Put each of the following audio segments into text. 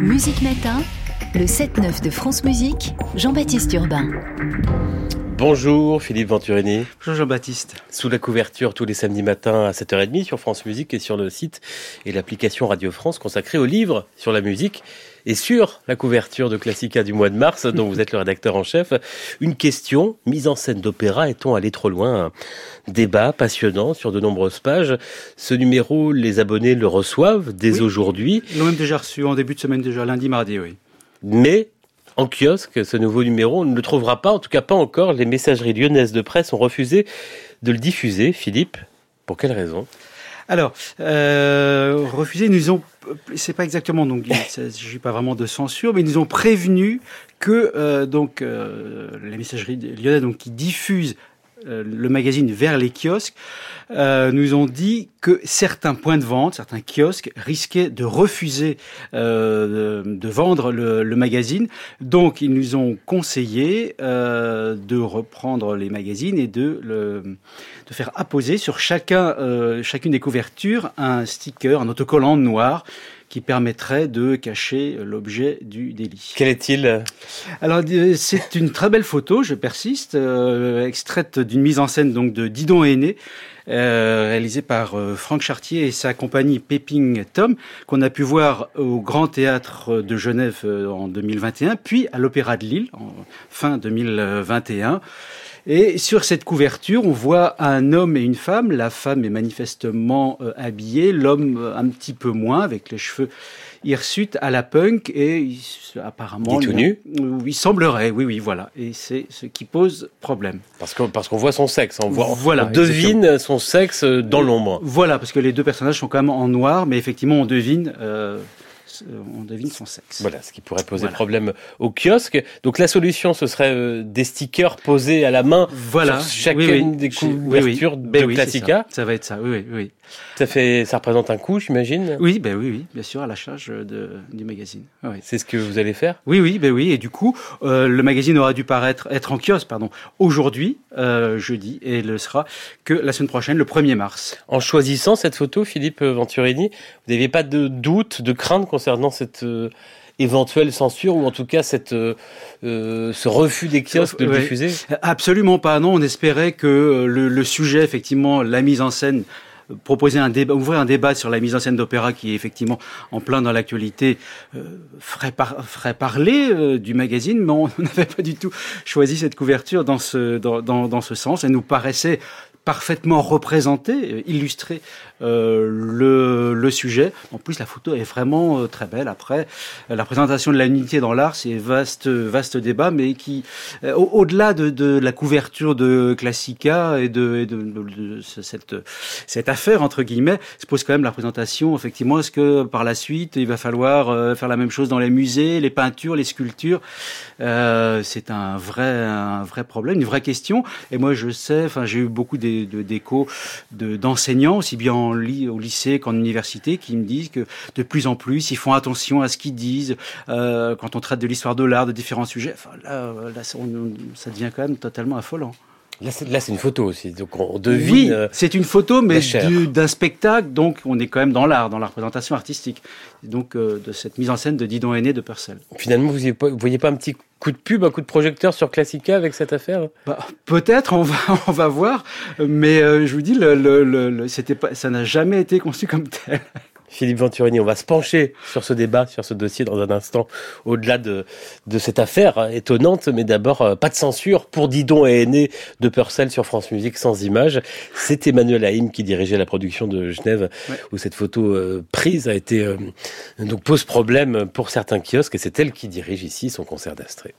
Musique Matin, le 7-9 de France Musique, Jean-Baptiste Urbain. Bonjour Philippe Venturini. Bonjour Jean-Baptiste. Sous la couverture tous les samedis matins à 7h30 sur France Musique et sur le site et l'application Radio France consacrée aux livres sur la musique et sur la couverture de Classica du mois de mars dont vous êtes le rédacteur en chef. Une question, mise en scène d'opéra, est-on allé trop loin? Un débat passionnant sur de nombreuses pages. Ce numéro, les abonnés le reçoivent dès aujourd'hui. Ils l'ont même déjà reçu en début de semaine déjà, lundi, mardi, oui. Mais en kiosque, ce nouveau numéro, on ne le trouvera pas, en tout cas pas encore. Les messageries lyonnaises de presse ont refusé de le diffuser. Philippe, pour quelle raison? Alors, euh, refusé, ils nous ont, c'est pas exactement, donc il s'agit pas vraiment de censure, mais ils nous ont prévenu que euh, donc euh, les messageries lyonnaises donc qui diffusent le magazine vers les kiosques, euh, nous ont dit que certains points de vente, certains kiosques risquaient de refuser euh, de, vendre le, magazine. Donc ils nous ont conseillé euh, de reprendre les magazines et de, de faire apposer sur chacun, euh, chacune des couvertures un sticker, un autocollant noir qui permettrait de cacher l'objet du délit. Quel est-il? Alors c'est une très belle photo, je persiste, euh, extraite d'une mise en scène donc de Didon Aîné, euh, réalisée par euh, Franck Chartier et sa compagnie Pepping Tom, qu'on a pu voir au Grand Théâtre de Genève euh, en 2021, puis à l'Opéra de Lille en fin 2021. Et sur cette couverture, on voit un homme et une femme. La femme est manifestement habillée, l'homme un petit peu moins, avec les cheveux hirsutes à la punk et il, apparemment il, tout nu. il semblerait, oui, oui, voilà. Et c'est ce qui pose problème. Parce qu'on parce qu'on voit son sexe, on voit, voilà, on devine exactement. son sexe dans l'ombre. Voilà, parce que les deux personnages sont quand même en noir, mais effectivement on devine. Euh, on devine son sexe. Voilà, ce qui pourrait poser voilà. problème au kiosque. Donc la solution, ce serait euh, des stickers posés à la main voilà. sur chacune oui, oui. des couvertures oui, oui. de Classica. Ça. ça. va être ça, oui, oui. Ça, fait, ça représente un coût, j'imagine? Oui, ben oui, oui, bien sûr, à la charge de, du magazine. C'est ce que vous allez faire? Oui, oui, ben oui. Et du coup, euh, le magazine aura dû paraître, être en kiosque, pardon, aujourd'hui, euh, jeudi, et le sera que la semaine prochaine, le 1er mars. En choisissant cette photo, Philippe Venturini, vous n'aviez pas de doute, de crainte concernant cette euh, éventuelle censure ou en tout cas cette, euh, ce refus des kiosques de le ouais. diffuser? Absolument pas. Non, on espérait que le, le, sujet, effectivement, la mise en scène proposer un débat, ouvrir un débat sur la mise en scène d'opéra qui est effectivement en plein dans l'actualité, euh, ferait, par, ferait parler euh, du magazine, mais on n'avait pas du tout choisi cette couverture dans ce, dans, dans, dans ce sens. Elle nous paraissait parfaitement représenté, illustré euh, le, le, sujet. En plus, la photo est vraiment euh, très belle. Après, la présentation de l'unité dans l'art, c'est vaste, vaste débat, mais qui, euh, au-delà de, de, la couverture de Classica et de, et de, de, cette, cette affaire entre guillemets, se pose quand même la présentation. Effectivement, est-ce que par la suite, il va falloir euh, faire la même chose dans les musées, les peintures, les sculptures? Euh, C'est un vrai, un vrai problème, une vraie question. Et moi, je sais, j'ai eu beaucoup des d'échos de, d'enseignants, aussi bien en au lycée qu'en université, qui me disent que de plus en plus, ils font attention à ce qu'ils disent euh, quand on traite de l'histoire de l'art, de différents sujets. Là, ça devient quand même totalement affolant. Là, c'est, une photo aussi, donc on devine. Oui, c'est une photo, mais du, d'un spectacle, donc on est quand même dans l'art, dans la représentation artistique. Donc euh, de cette mise en scène de Didon Aîné de Purcell. Finalement, vous ne voyez pas un petit coup de pub, un coup de projecteur sur Classica avec cette affaire bah, Peut-être, on va, on va voir, mais euh, je vous dis, le, le, le, c'était pas, ça n'a jamais été conçu comme tel. Philippe Venturini, on va se pencher sur ce débat, sur ce dossier dans un instant, au-delà de, de cette affaire étonnante, mais d'abord, euh, pas de censure pour Didon et Aîné de Purcell sur France Musique sans images. C'est Emmanuel Haïm qui dirigeait la production de Genève, ouais. où cette photo euh, prise a été, euh, donc pose problème pour certains kiosques, et c'est elle qui dirige ici son concert d'Astrée.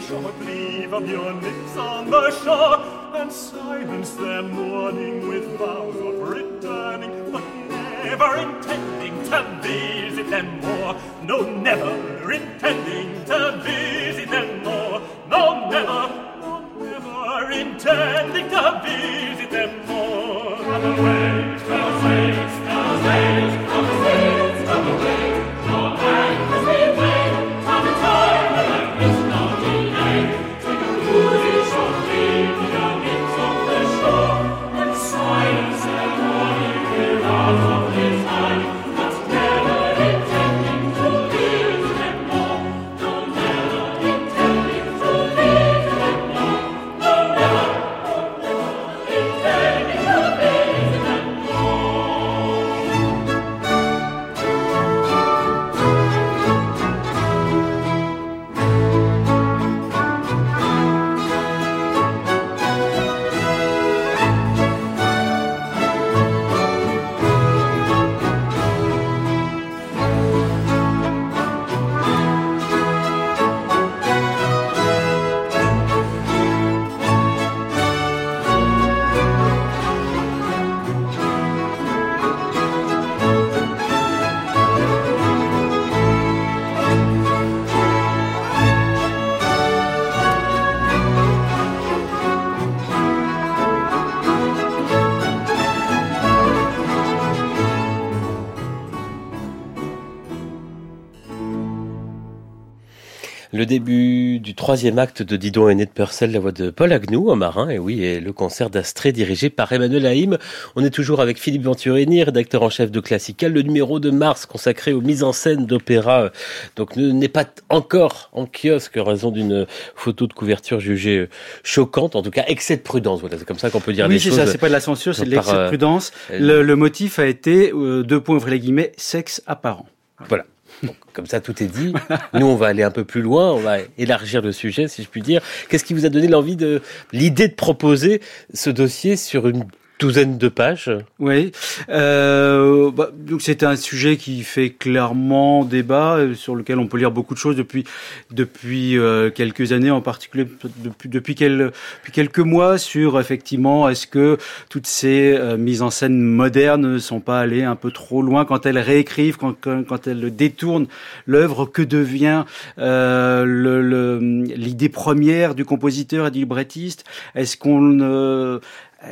Leave of your lips on the shore, and silence them mourning with vows of returning, but never intending to visit them more. No, never intending to visit Le début du troisième acte de Didon Aîné de Purcell, la voix de Paul Agnew, un marin, et oui, et le concert d'Astrée dirigé par Emmanuel Haïm. On est toujours avec Philippe Venturini, rédacteur en chef de Classical. Le numéro de mars consacré aux mises en scène d'opéra, donc n'est pas encore en kiosque en raison d'une photo de couverture jugée choquante, en tout cas excès de prudence. Voilà, c'est comme ça qu'on peut dire Oui, les c'est choses. ça, c'est pas de la censure, c'est de l'excès de euh, prudence. euh, Le, le motif a été, euh, deux points ouvrez les guillemets, sexe apparent. Voilà. Comme ça, tout est dit. Nous, on va aller un peu plus loin, on va élargir le sujet, si je puis dire. Qu'est-ce qui vous a donné l'envie de, l'idée de proposer ce dossier sur une douzaine de pages. Oui, euh, bah, donc c'est un sujet qui fait clairement débat, euh, sur lequel on peut lire beaucoup de choses depuis depuis euh, quelques années, en particulier depuis depuis, depuis quelques mois, sur effectivement est-ce que toutes ces euh, mises en scène modernes ne sont pas allées un peu trop loin quand elles réécrivent, quand quand, elles détournent l'œuvre, que devient euh, le- le- l'idée première du compositeur et du librettiste? Est-ce qu'on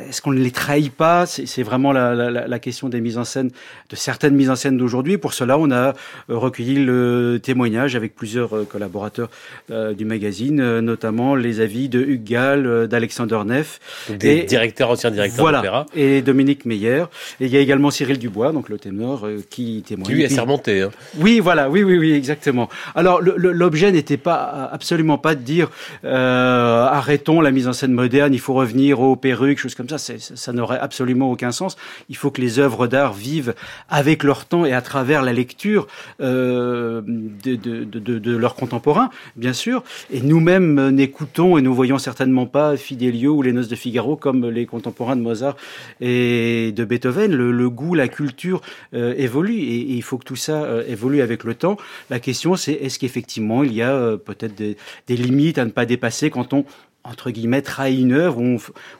est-ce qu'on ne les trahit pas? C'est vraiment la, la- la- la question des mises en scène, de certaines mises en scène d'aujourd'hui. Pour cela, on a euh, recueilli le témoignage avec plusieurs euh, collaborateurs euh, du magazine, notamment les avis de Hugues Gall, d'Alexander Neff, des Et- directeurs, anciens directeurs voilà, d'opéra, et Dominique Meyer. Et il y a également Cyril Dubois, donc le ténor, qui témoigne. qui lui est Puis- sermenté. Hein. oui, voilà, oui, oui, oui, exactement. Alors, l'objet n'était pas absolument pas de dire euh, arrêtons la mise en scène moderne, il faut revenir aux perruques, choses comme C'est- Ça, ça n'aurait absolument aucun sens. Il faut que les œuvres d'art vivent avec leur temps et à travers la lecture euh, de, leurs contemporains, bien sûr. Et nous-mêmes euh, n'écoutons et nous voyons certainement pas Fidelio ou les Noces de Figaro comme les contemporains de Mozart et de Beethoven. Le, goût, la culture euh, évolue et, il faut que tout ça euh, évolue avec le temps. La question, c'est est-ce qu'effectivement il y a peut-être des limites à ne pas dépasser quand on entre guillemets trahit une œuvre où on,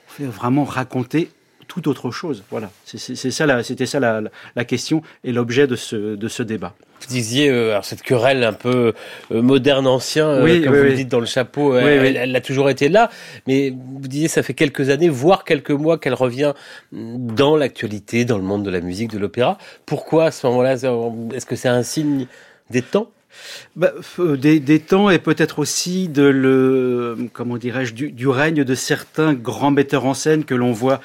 fait vraiment raconter tout autre chose. Voilà, C'est- ça, c'était ça la, question et l'objet de ce, de ce débat. Vous disiez, euh, alors cette querelle un peu euh, moderne-ancien, euh, Oui, comme oui, vous oui. dites dans le chapeau, euh, elle, elle a toujours été là, mais vous disiez, ça fait quelques années, voire quelques mois qu'elle revient dans l'actualité, dans le monde de la musique, de l'opéra. Pourquoi à ce moment-là Est-ce que c'est un signe des temps? Bah, f- des, des temps et peut-être aussi de le comment dirais-je du, du règne de certains grands metteurs en scène que l'on voit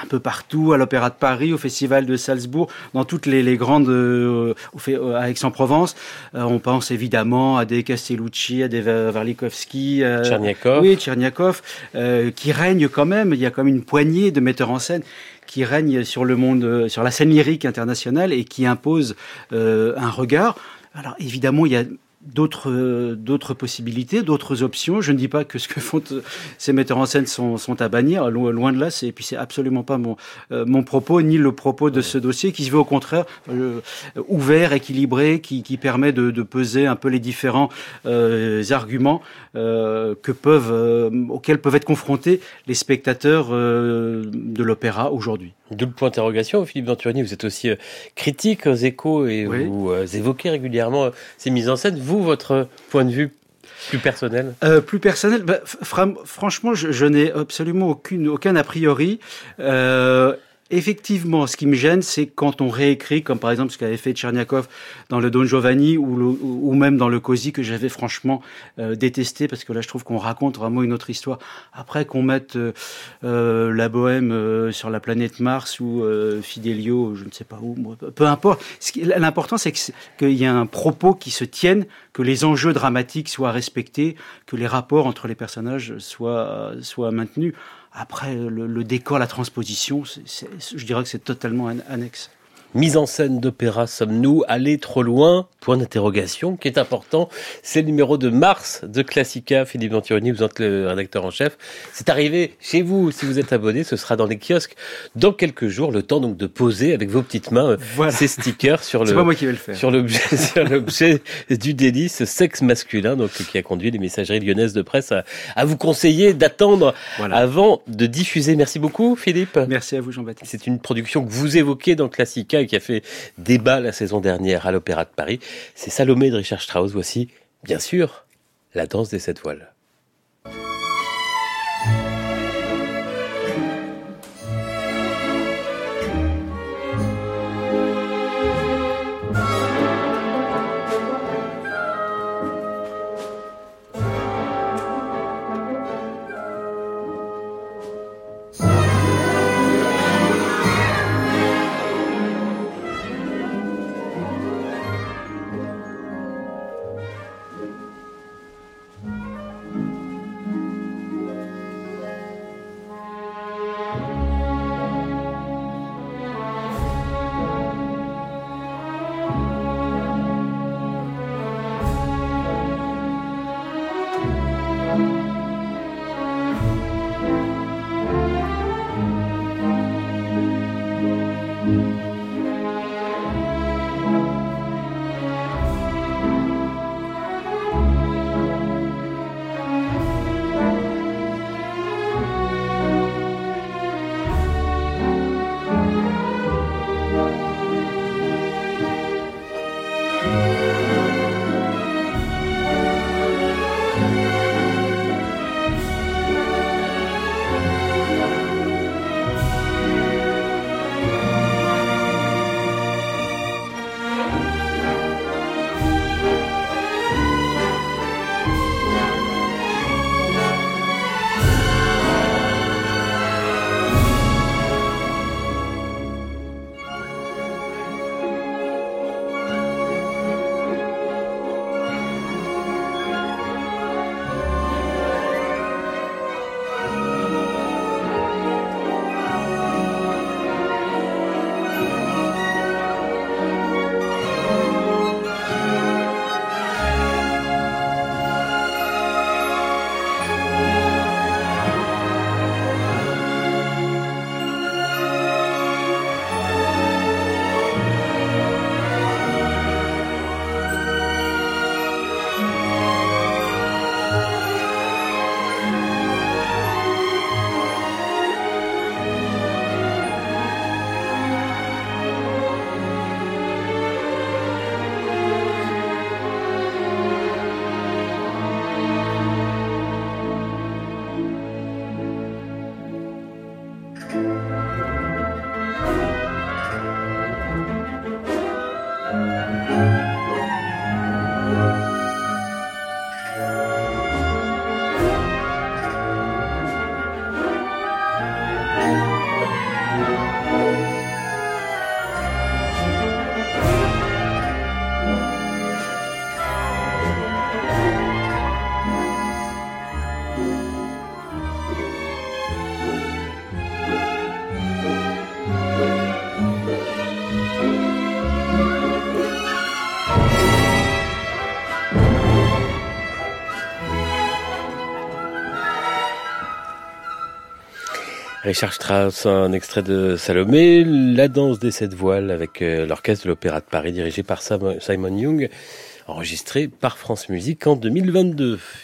un peu partout à l'Opéra de Paris, au Festival de Salzbourg, dans toutes les, les grandes euh, euh, à Aix-en-Provence. Euh, on pense évidemment à des Castellucci, à des Va- Warlikowski, euh, Tcherniakov oui, Tcherniakov, euh, qui règne quand même. Il y a même une poignée de metteurs en scène qui règnent sur le monde, euh, sur la scène lyrique internationale et qui imposent euh, un regard. Alors évidemment, il y a d'autres euh, d'autres possibilités, d'autres options. Je ne dis pas que ce que font euh, ces metteurs en scène sont, sont à bannir, loin de là. C'est puis c'est absolument pas mon euh, mon propos ni le propos de ce dossier qui se veut au contraire ouvert, équilibré, qui, qui permet de, de, peser un peu les différents arguments que peuvent auxquels peuvent être confrontés les spectateurs de l'opéra aujourd'hui. Double point d'interrogation, Philippe Venturini, vous êtes aussi critique aux échos et vous évoquez régulièrement ces mises en scène. Vous, votre point de vue plus personnel? Euh, Plus personnel, bah, franchement, je, je n'ai absolument aucune, aucun a priori. Euh, Effectivement, ce qui me gêne, c'est quand on réécrit, comme par exemple ce qu'avait fait Tcherniakov dans le Don Giovanni ou, même dans le Così que j'avais franchement euh, détesté parce que là, je trouve qu'on raconte vraiment une autre histoire. Après qu'on mette euh, euh la Bohème euh, sur la planète Mars ou Fidelio, je ne sais pas où, peu importe. L'important, c'est qu'il y ait un propos qui se tienne, que les enjeux dramatiques soient respectés, que les rapports entre les personnages soient maintenus. Après, le, le décor, la transposition, je dirais que c'est totalement annexe mise en scène d'opéra sommes-nous allés trop loin? Point d'interrogation qui est important. C'est le numéro de mars de Classica. Philippe Venturini, vous êtes le rédacteur en chef. C'est arrivé chez vous. Si vous êtes abonné, ce sera dans les kiosques dans quelques jours. Le temps donc de poser avec vos petites mains euh, ces stickers sur le, moi qui vais le faire. sur l'objet, sur l'objet du délice sexe masculin, donc qui a conduit les messageries lyonnaises de presse à, à vous conseiller d'attendre avant de diffuser. Merci beaucoup, Philippe. Merci à vous, Jean-Baptiste. C'est une production que vous évoquez dans Classica qui a fait débat la saison dernière à l'Opéra de Paris. C'est Salomé de Richard Strauss. Voici, bien sûr, la danse des sept voiles. Richard Strauss, un extrait de Salomé, la danse des sept voiles avec euh, l'orchestre de l'Opéra de Paris dirigé par Simon Young, enregistré par France Musique en 2022.